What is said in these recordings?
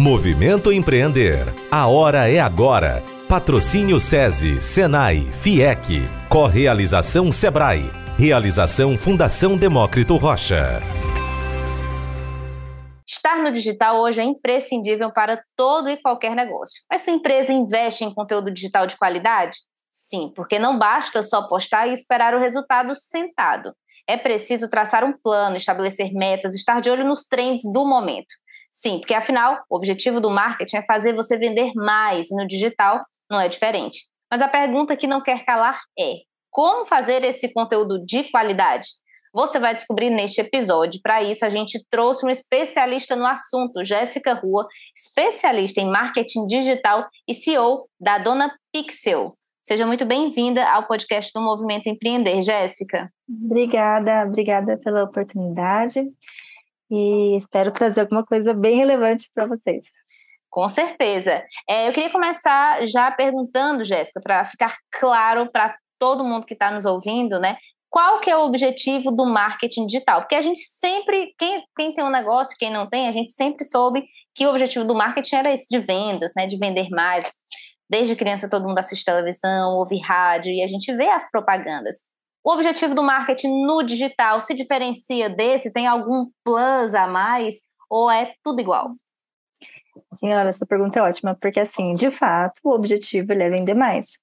Movimento Empreender. A hora é agora. Patrocínio SESI, Senai, FIEC. Correalização Sebrae. Realização Fundação Demócrito Rocha. Estar no digital hoje é imprescindível para todo e qualquer negócio. Mas sua empresa investe em conteúdo digital de qualidade? Sim, porque não basta só postar e esperar o resultado sentado. É preciso traçar um plano, estabelecer metas, estar de olho nos trends do momento. Sim, porque afinal, o objetivo do marketing é fazer você vender mais e no digital não é diferente. Mas a pergunta que não quer calar é: como fazer esse conteúdo de qualidade? Você vai descobrir neste episódio. Para isso, a gente trouxe um especialista no assunto, Jéssica Rua, especialista em marketing digital e CEO da Dona Pixel. Seja muito bem-vinda ao podcast do Movimento Empreender, Jéssica. Obrigada, obrigada pela oportunidade e espero trazer alguma coisa bem relevante para vocês. Com certeza. É, eu queria começar já perguntando, Jéssica, para ficar claro para todo mundo que está nos ouvindo, né? Qual que é o objetivo do marketing digital? Porque a gente sempre, quem, quem tem um negócio, quem não tem, a gente sempre soube que o objetivo do marketing era esse de vendas, né? De vender mais. Desde criança todo mundo assiste televisão, ouve rádio e a gente vê as propagandas. O objetivo do marketing no digital se diferencia desse? Tem algum plus a mais? Ou é tudo igual? Senhora, essa pergunta é ótima, porque assim, de fato, o objetivo é vender mais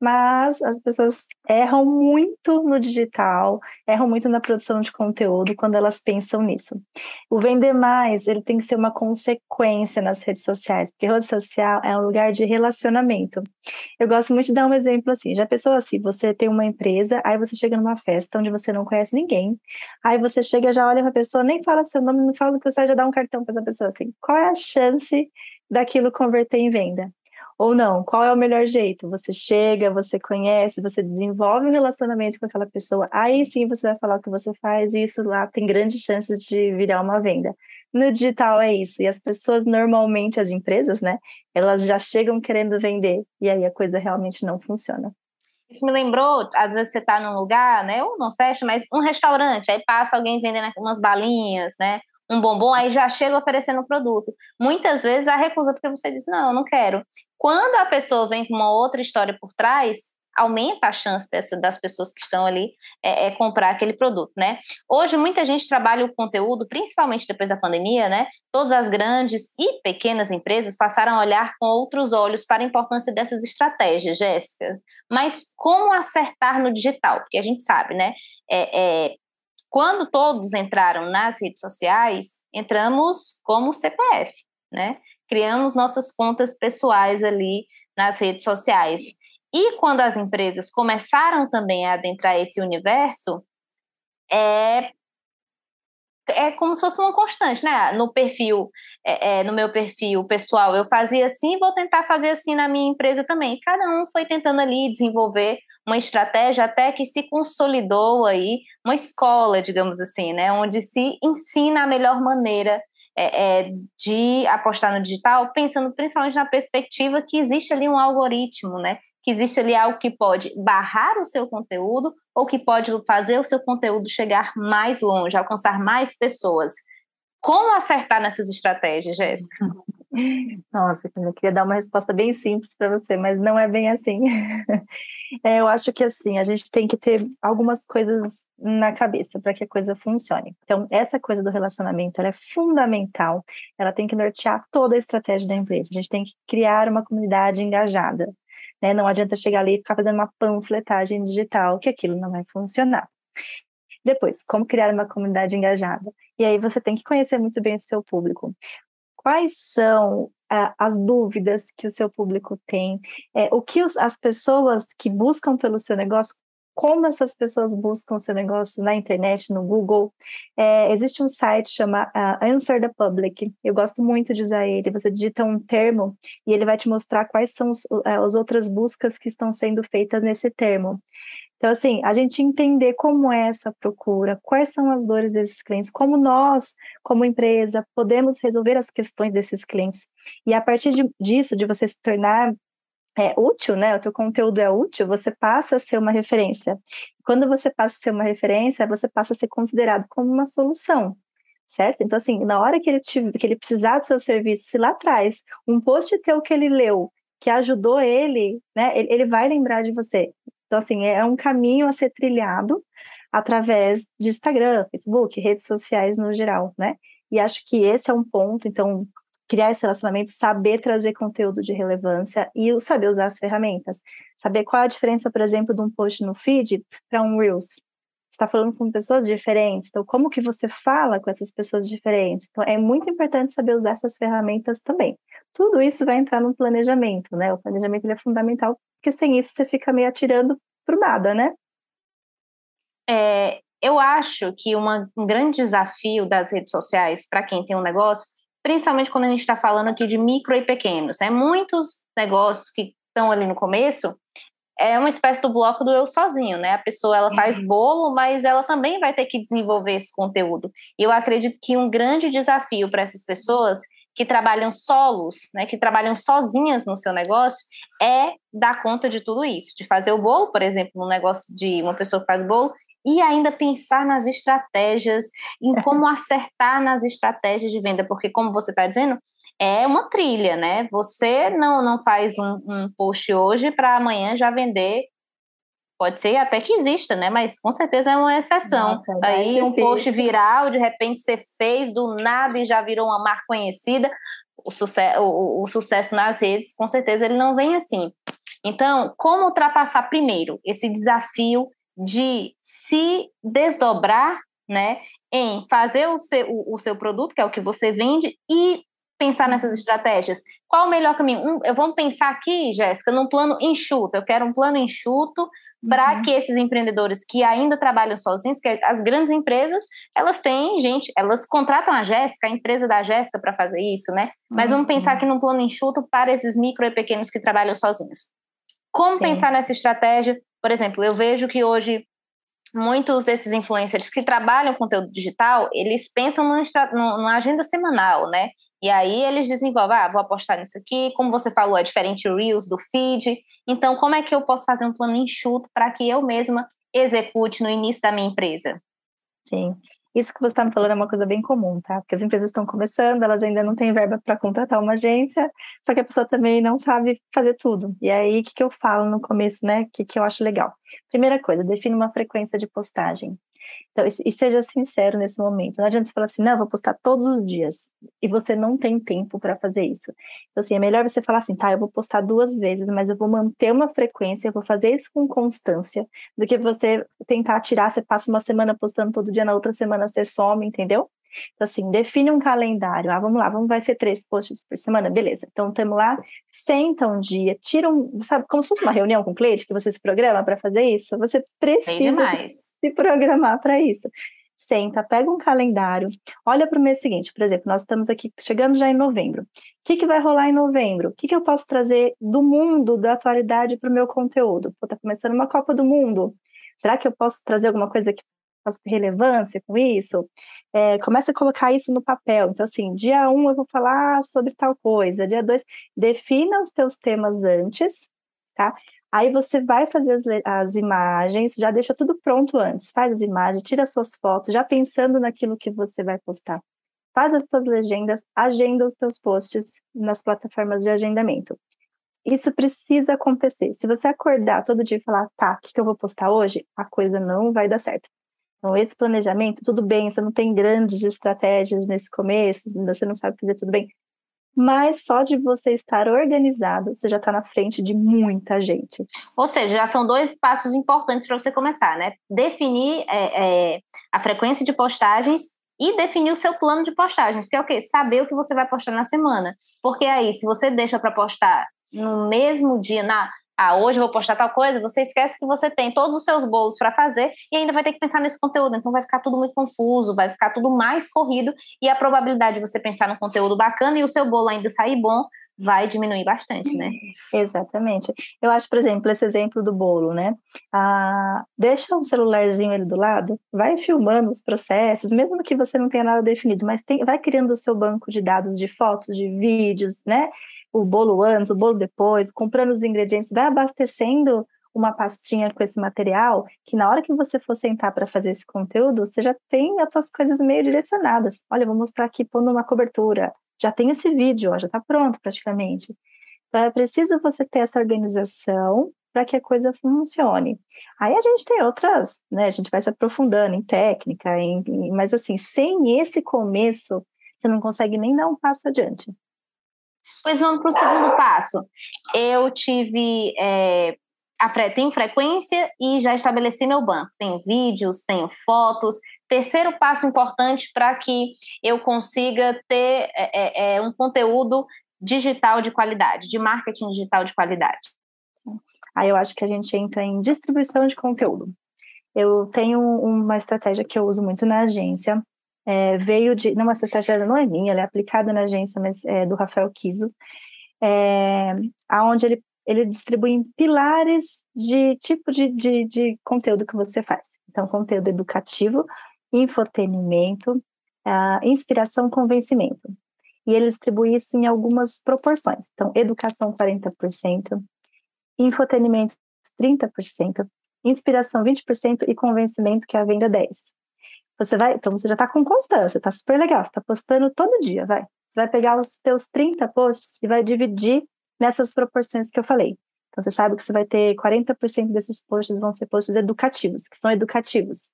mas as pessoas erram muito no digital, erram muito na produção de conteúdo quando elas pensam nisso. O vender mais, ele tem que ser uma consequência nas redes sociais, porque rede social é um lugar de relacionamento. Eu gosto muito de dar um exemplo assim, já pensou assim, você tem uma empresa, aí você chega numa festa onde você não conhece ninguém, aí você chega, já olha para a pessoa, nem fala seu nome, não fala que você já dá um cartão para essa pessoa assim. Qual é a chance daquilo converter em venda? Ou não? Qual é o melhor jeito? Você chega, você conhece, você desenvolve um relacionamento com aquela pessoa, aí sim você vai falar o que você faz, e isso lá tem grandes chances de virar uma venda. No digital é isso, e as pessoas normalmente, as empresas, né, elas já chegam querendo vender, e aí a coisa realmente não funciona. Isso me lembrou, às vezes você está num lugar, né, ou não fecha, mas um restaurante, aí passa alguém vendendo umas balinhas, né, um bombom, aí já chega oferecendo o produto. Muitas vezes a recusa porque você diz, não, eu não quero. Quando a pessoa vem com uma outra história por trás, aumenta a chance dessa, das pessoas que estão ali é, é, comprar aquele produto, né? Hoje muita gente trabalha o conteúdo, principalmente depois da pandemia, né? Todas as grandes e pequenas empresas passaram a olhar com outros olhos para a importância dessas estratégias, Jéssica. Mas como acertar no digital? Porque a gente sabe, né? É, é quando todos entraram nas redes sociais, entramos como CPF, né? Criamos nossas contas pessoais ali nas redes sociais. E quando as empresas começaram também a adentrar esse universo, é é como se fosse uma constante, né? No perfil, é, é, no meu perfil pessoal, eu fazia assim, vou tentar fazer assim na minha empresa também. Cada um foi tentando ali desenvolver uma estratégia até que se consolidou aí uma escola, digamos assim, né? Onde se ensina a melhor maneira é, é, de apostar no digital, pensando principalmente na perspectiva que existe ali um algoritmo, né? Que existe ali algo que pode barrar o seu conteúdo ou que pode fazer o seu conteúdo chegar mais longe, alcançar mais pessoas. Como acertar nessas estratégias, Jéssica? Nossa, eu queria dar uma resposta bem simples para você, mas não é bem assim. É, eu acho que assim, a gente tem que ter algumas coisas na cabeça para que a coisa funcione. Então, essa coisa do relacionamento ela é fundamental, ela tem que nortear toda a estratégia da empresa. A gente tem que criar uma comunidade engajada. Né? Não adianta chegar ali e ficar fazendo uma panfletagem digital, que aquilo não vai funcionar. Depois, como criar uma comunidade engajada? E aí você tem que conhecer muito bem o seu público quais são uh, as dúvidas que o seu público tem, é, o que os, as pessoas que buscam pelo seu negócio como essas pessoas buscam seu negócio na internet, no Google. É, existe um site chama uh, Answer the Public. Eu gosto muito de usar ele. Você digita um termo e ele vai te mostrar quais são os, uh, as outras buscas que estão sendo feitas nesse termo. Então, assim, a gente entender como é essa procura, quais são as dores desses clientes, como nós, como empresa, podemos resolver as questões desses clientes. E a partir de, disso, de você se tornar é, útil, né? O teu conteúdo é útil, você passa a ser uma referência. Quando você passa a ser uma referência, você passa a ser considerado como uma solução certo? Então, assim, na hora que ele, te, que ele precisar do seu serviço, se lá atrás um post teu que ele leu, que ajudou ele, né, ele, ele vai lembrar de você. Então, assim, é um caminho a ser trilhado através de Instagram, Facebook, redes sociais no geral, né? E acho que esse é um ponto, então, criar esse relacionamento, saber trazer conteúdo de relevância e saber usar as ferramentas. Saber qual é a diferença, por exemplo, de um post no feed para um Reels. Está falando com pessoas diferentes, então como que você fala com essas pessoas diferentes? Então é muito importante saber usar essas ferramentas também. Tudo isso vai entrar no planejamento, né? O planejamento é fundamental porque sem isso você fica meio atirando para nada, né? É, eu acho que uma, um grande desafio das redes sociais para quem tem um negócio, principalmente quando a gente está falando aqui de micro e pequenos, né? Muitos negócios que estão ali no começo é uma espécie do bloco do eu sozinho, né? A pessoa ela faz uhum. bolo, mas ela também vai ter que desenvolver esse conteúdo. E eu acredito que um grande desafio para essas pessoas que trabalham solos, né, que trabalham sozinhas no seu negócio, é dar conta de tudo isso, de fazer o bolo, por exemplo, um negócio de uma pessoa que faz bolo, e ainda pensar nas estratégias, em como acertar nas estratégias de venda, porque como você está dizendo, é uma trilha, né? Você não, não faz um, um post hoje para amanhã já vender Pode ser até que exista, né? Mas com certeza é uma exceção. Nossa, Aí um post viral, de repente você fez do nada e já virou uma marca conhecida. O, sucesso, o, o sucesso nas redes, com certeza, ele não vem assim. Então, como ultrapassar primeiro esse desafio de se desdobrar, né, em fazer o seu, o, o seu produto, que é o que você vende, e pensar nessas estratégias. Qual o melhor caminho? Um, eu vamos pensar aqui, Jéssica, num plano enxuto. Eu quero um plano enxuto para uhum. que esses empreendedores que ainda trabalham sozinhos, que as grandes empresas, elas têm gente, elas contratam a Jéssica, a empresa da Jéssica para fazer isso, né? Mas uhum. vamos pensar aqui num plano enxuto para esses micro e pequenos que trabalham sozinhos. Como Sim. pensar nessa estratégia? Por exemplo, eu vejo que hoje muitos desses influencers que trabalham conteúdo digital, eles pensam numa agenda semanal, né? E aí eles desenvolvem, ah, vou apostar nisso aqui, como você falou, é diferente Reels do feed. Então, como é que eu posso fazer um plano enxuto para que eu mesma execute no início da minha empresa? Sim. Isso que você está me falando é uma coisa bem comum, tá? Porque as empresas estão começando, elas ainda não têm verba para contratar uma agência, só que a pessoa também não sabe fazer tudo. E aí, o que, que eu falo no começo, né? O que, que eu acho legal? Primeira coisa, define uma frequência de postagem. Então, e seja sincero nesse momento. Não adianta você falar assim, não, eu vou postar todos os dias. E você não tem tempo para fazer isso. Então, assim, é melhor você falar assim, tá, eu vou postar duas vezes, mas eu vou manter uma frequência, eu vou fazer isso com constância, do que você tentar tirar, você passa uma semana postando todo dia, na outra semana você some, entendeu? Então, assim, define um calendário. Ah, vamos lá, vamos, vai ser três posts por semana, beleza. Então, estamos lá, senta um dia, tira um, sabe, como se fosse uma reunião com o cliente, que você se programa para fazer isso. Você precisa se programar para isso. Senta, pega um calendário, olha para o mês seguinte, por exemplo, nós estamos aqui chegando já em novembro. O que, que vai rolar em novembro? O que, que eu posso trazer do mundo, da atualidade para o meu conteúdo? Pô, tá começando uma Copa do Mundo. Será que eu posso trazer alguma coisa que relevância com isso, é, começa a colocar isso no papel. Então, assim, dia um eu vou falar sobre tal coisa, dia dois, defina os teus temas antes, tá? Aí você vai fazer as, as, imagens, já deixa tudo pronto antes, faz as imagens, tira as suas fotos, já pensando naquilo que você vai postar. Faz as suas legendas, agenda os teus posts nas plataformas de agendamento. Isso precisa acontecer. Se você acordar todo dia e falar, tá, o que, que eu vou postar hoje? A coisa não vai dar certo. Então, esse planejamento, tudo bem, você não tem grandes estratégias nesse começo, você não sabe fazer tudo bem, mas só de você estar organizado, você já está na frente de muita gente. Ou seja, já são dois passos importantes para você começar, né? Definir é, é, a frequência de postagens e definir o seu plano de postagens, que é o quê? Saber o que você vai postar na semana. Porque aí, se você deixa para postar no mesmo dia, na Ah, hoje eu vou postar tal coisa, você esquece que você tem todos os seus bolos para fazer e ainda vai ter que pensar nesse conteúdo. Então vai ficar tudo muito confuso, vai ficar tudo mais corrido e a probabilidade de você pensar no conteúdo bacana e o seu bolo ainda sair bom vai diminuir bastante, né? Exatamente. Eu acho, por exemplo, esse exemplo do bolo, né? Ah, deixa um celularzinho ali do lado, vai filmando os processos, mesmo que você não tenha nada definido, mas tem, vai criando o seu banco de dados de fotos, de vídeos, né? O bolo antes, o bolo depois, comprando os ingredientes, vai abastecendo uma pastinha com esse material, que na hora que você for sentar para fazer esse conteúdo, você já tem as suas coisas meio direcionadas. Olha, vou mostrar aqui pondo uma cobertura, já tem esse vídeo, ó, já está pronto praticamente. Então é preciso você ter essa organização para que a coisa funcione. Aí a gente tem outras, né? A gente vai se aprofundando em técnica, em, mas assim, sem esse começo, você não consegue nem dar um passo adiante. Pois vamos para o segundo passo. Eu tive é, fre tenho frequência e já estabeleci meu banco. Tenho vídeos, tenho fotos. Terceiro passo importante para que eu consiga ter é, é, é, um conteúdo digital de qualidade, de marketing digital de qualidade. Aí eu acho que a gente entra em distribuição de conteúdo. Eu tenho uma estratégia que eu uso muito na agência. É, veio de. Não, essa estratégia não é minha, ela é aplicada na agência, mas é do Rafael Kiso, é, aonde ele ele distribui pilares de tipo de, de, de conteúdo que você faz. Então, conteúdo educativo, infotenimento, uh, inspiração, convencimento. E ele distribui isso em algumas proporções. Então, educação 40%, infotenimento 30%, inspiração 20% e convencimento, que é a venda 10%. Você vai, então você já está com constância, está super legal, você está postando todo dia, vai. Você vai pegar os teus 30 posts e vai dividir nessas proporções que eu falei. Então, você sabe que você vai ter 40% desses posts vão ser posts educativos, que são educativos.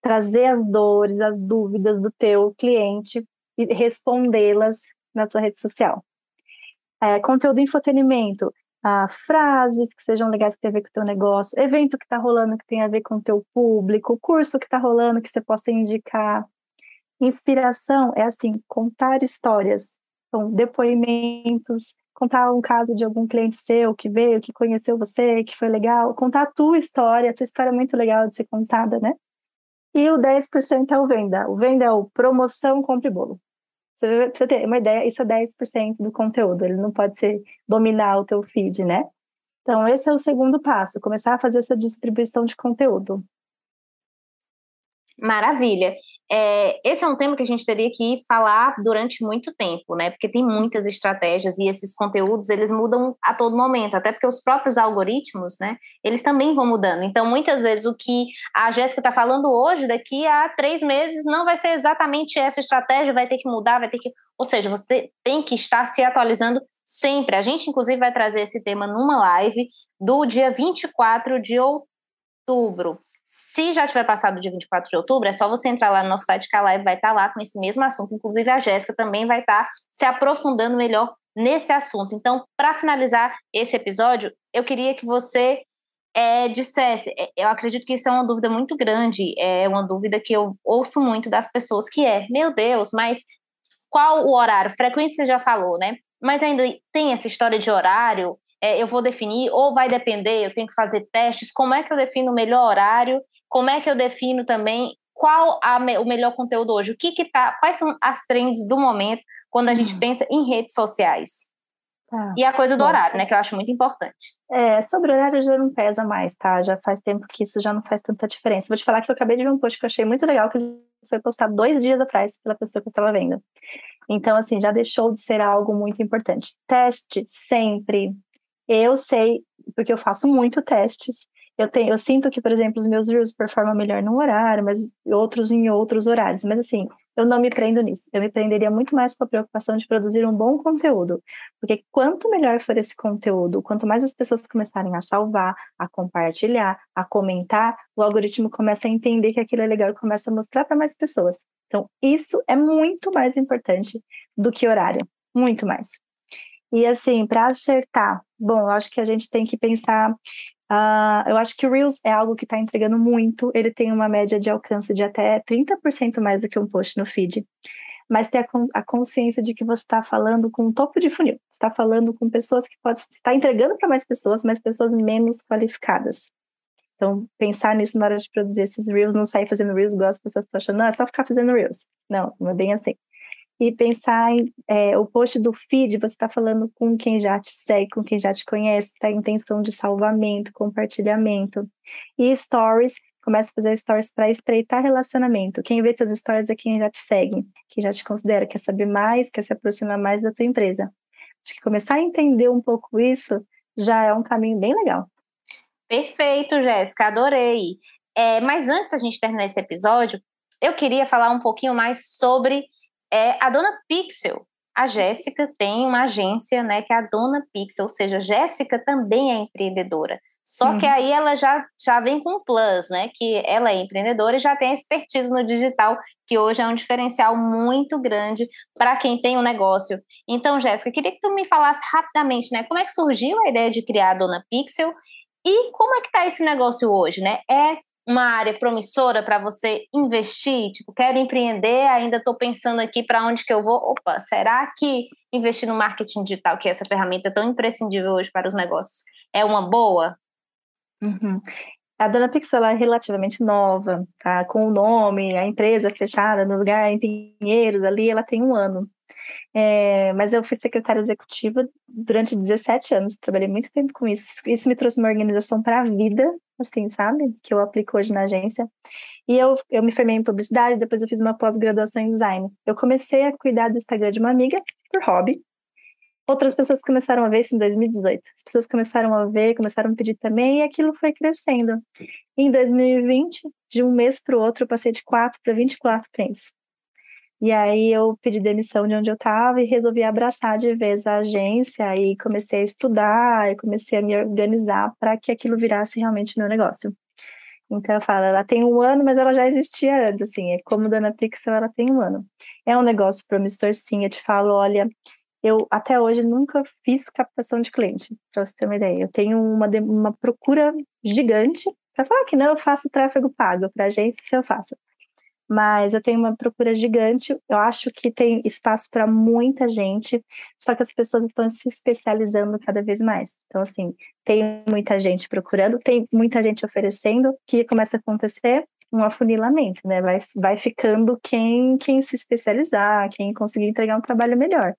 Trazer as dores, as dúvidas do teu cliente e respondê-las na tua rede social. É, conteúdo infotenimento, ah, frases que sejam legais que tenham a ver com o teu negócio, evento que está rolando que tem a ver com o teu público, curso que está rolando que você possa indicar. Inspiração é assim, contar histórias, então, depoimentos, contar um caso de algum cliente seu que veio, que conheceu você, que foi legal, contar a tua história, a tua história é muito legal de ser contada, né? E o 10% é o venda. O venda é o promoção, compre bolo. Você precisa ter uma ideia, isso é 10% do conteúdo, ele não pode ser dominar o teu feed, né? Então, esse é o segundo passo, começar a fazer essa distribuição de conteúdo. Maravilha. É, esse é um tema que a gente teria que falar durante muito tempo, né? Porque tem muitas estratégias e esses conteúdos eles mudam a todo momento, até porque os próprios algoritmos, né? Eles também vão mudando. Então, muitas vezes o que a Jéssica está falando hoje, daqui a três meses, não vai ser exatamente essa estratégia, vai ter que mudar, vai ter que. Ou seja, você tem que estar se atualizando sempre. A gente, inclusive, vai trazer esse tema numa live do dia 24 de outubro. Se já tiver passado o dia 24 de outubro, é só você entrar lá no nosso site que a live vai estar lá com esse mesmo assunto. Inclusive, a Jéssica também vai estar se aprofundando melhor nesse assunto. Então, para finalizar esse episódio, eu queria que você é, dissesse, é, eu acredito que isso é uma dúvida muito grande, é uma dúvida que eu ouço muito das pessoas, que é, meu Deus, mas qual o horário? Frequência já falou, né? Mas ainda tem essa história de horário, é, eu vou definir, ou vai depender, eu tenho que fazer testes, como é que eu defino o melhor horário, como é que eu defino também qual a, o melhor conteúdo hoje, o que que tá, quais são as trends do momento quando a gente hum. pensa em redes sociais. Tá. E a coisa do horário, né, que eu acho muito importante. É, sobre o horário já não pesa mais, tá? Já faz tempo que isso já não faz tanta diferença. Vou te falar que eu acabei de ver um post que eu achei muito legal, que foi postado dois dias atrás pela pessoa que eu estava vendo. Então, assim, já deixou de ser algo muito importante. Teste sempre, eu sei, porque eu faço muito testes. Eu, tenho, eu sinto que, por exemplo, os meus reels performam melhor num horário, mas outros em outros horários. Mas assim, eu não me prendo nisso. Eu me prenderia muito mais com a preocupação de produzir um bom conteúdo. Porque quanto melhor for esse conteúdo, quanto mais as pessoas começarem a salvar, a compartilhar, a comentar, o algoritmo começa a entender que aquilo é legal e começa a mostrar para mais pessoas. Então, isso é muito mais importante do que horário. Muito mais. E assim, para acertar, bom, eu acho que a gente tem que pensar. Uh, eu acho que o Reels é algo que está entregando muito. Ele tem uma média de alcance de até 30% mais do que um post no feed. mas ter a, consciência de que você está falando com um topo de funil. Você está falando com pessoas que podem estar entregando para mais pessoas, mas pessoas menos qualificadas. Então, pensar nisso na hora de produzir esses reels, não sair fazendo reels igual as pessoas estão achando, não, é só ficar fazendo reels. Não, não é bem assim. E pensar em é, o post do feed, você está falando com quem já te segue, com quem já te conhece, tá? Intenção de salvamento, compartilhamento. E stories, começa a fazer stories para estreitar relacionamento. Quem vê teus stories é quem já te segue, quem já te considera, quer saber mais, quer se aproximar mais da tua empresa. Acho que começar a entender um pouco isso já é um caminho bem legal. Perfeito, Jéssica, adorei. É, mas antes da gente terminar esse episódio, eu queria falar um pouquinho mais sobre é, a Dona Pixel. A Jéssica tem uma agência, né, que é a Dona Pixel, ou seja, Jéssica também é empreendedora. Só uhum. que aí ela já, já vem com um plus, né, que ela é empreendedora e já tem expertise no digital, que hoje é um diferencial muito grande para quem tem um negócio. Então, Jéssica, queria que tu me falasse rapidamente, né, como é que surgiu a ideia de criar a Dona Pixel e como é que está esse negócio hoje, né? É uma área promissora para você investir? Tipo, quero empreender, ainda estou pensando aqui para onde que eu vou. Opa, será que investir no marketing digital, que é essa ferramenta tão imprescindível hoje para os negócios, é uma boa? Uhum. A Dona Pixel é relativamente nova, tá? Com o nome, a empresa fechada no lugar em Pinheiros, ali, ela tem um ano. É, mas eu fui secretária executiva durante 17 anos, trabalhei muito tempo com isso. Isso me trouxe uma organização para a vida, assim, sabe? Que eu aplico hoje na agência. E eu, eu me formei em publicidade, depois eu fiz uma pós-graduação em design. Eu comecei a cuidar do Instagram de uma amiga por hobby. Outras pessoas começaram a ver isso em 2018. As pessoas começaram a ver, começaram a pedir também, e aquilo foi crescendo. Em 2020, de um mês para o outro, eu passei de 4 para 24 clientes. E aí eu pedi demissão de onde eu estava e resolvi abraçar de vez a agência e comecei a estudar e comecei a me organizar para que aquilo virasse realmente meu negócio. Então eu falo, ela tem um ano, mas ela já existia antes, assim, é como Dana Pixel, ela tem um ano. É um negócio promissor, sim, eu te falo, olha, eu até hoje nunca fiz captação de cliente, para você ter uma ideia. Eu tenho uma, uma procura gigante para falar que não, eu faço tráfego pago para agência, se eu faço mas eu tenho uma procura gigante. Eu acho que tem espaço para muita gente, só que as pessoas estão se especializando cada vez mais. Então, assim, tem muita gente procurando, tem muita gente oferecendo, que começa a acontecer um afunilamento, né? Vai, vai ficando quem, quem se especializar, quem conseguir entregar um trabalho melhor.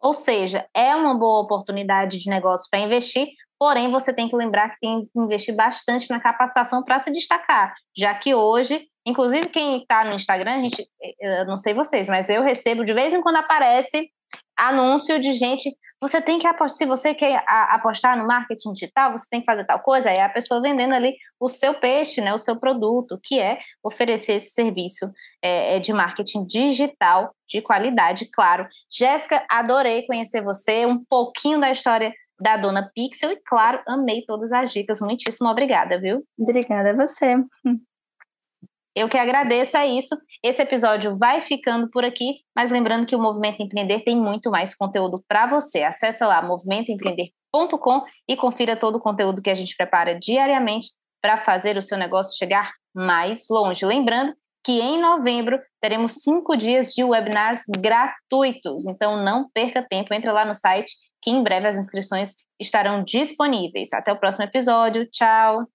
Ou seja, é uma boa oportunidade de negócio para investir, porém você tem que lembrar que tem que investir bastante na capacitação para se destacar, já que hoje Inclusive, quem está no Instagram, gente, eu não sei vocês, mas eu recebo de vez em quando aparece anúncio de gente. Você tem que apostar, se você quer apostar no marketing digital, você tem que fazer tal coisa. Aí a pessoa vendendo ali o seu peixe, né, o seu produto, que é oferecer esse serviço é de marketing digital de qualidade, claro. Jéssica, adorei conhecer você, um pouquinho da história da dona Pixel e, claro, amei todas as dicas. Muitíssimo obrigada, viu? Obrigada a você. Eu que agradeço, é isso. Esse episódio vai ficando por aqui, mas lembrando que o Movimento Empreender tem muito mais conteúdo para você. Acesse lá movimentoempreender.com e confira todo o conteúdo que a gente prepara diariamente para fazer o seu negócio chegar mais longe. Lembrando que em novembro teremos cinco dias de webinars gratuitos, então não perca tempo, entre lá no site que em breve as inscrições estarão disponíveis. Até o próximo episódio. Tchau!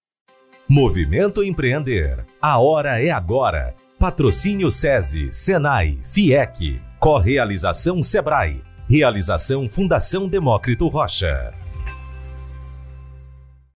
Movimento Empreender. A hora é agora. Patrocínio SESI, Senai, FIEC. Correalização Sebrae. Realização Fundação Demócrito Rocha.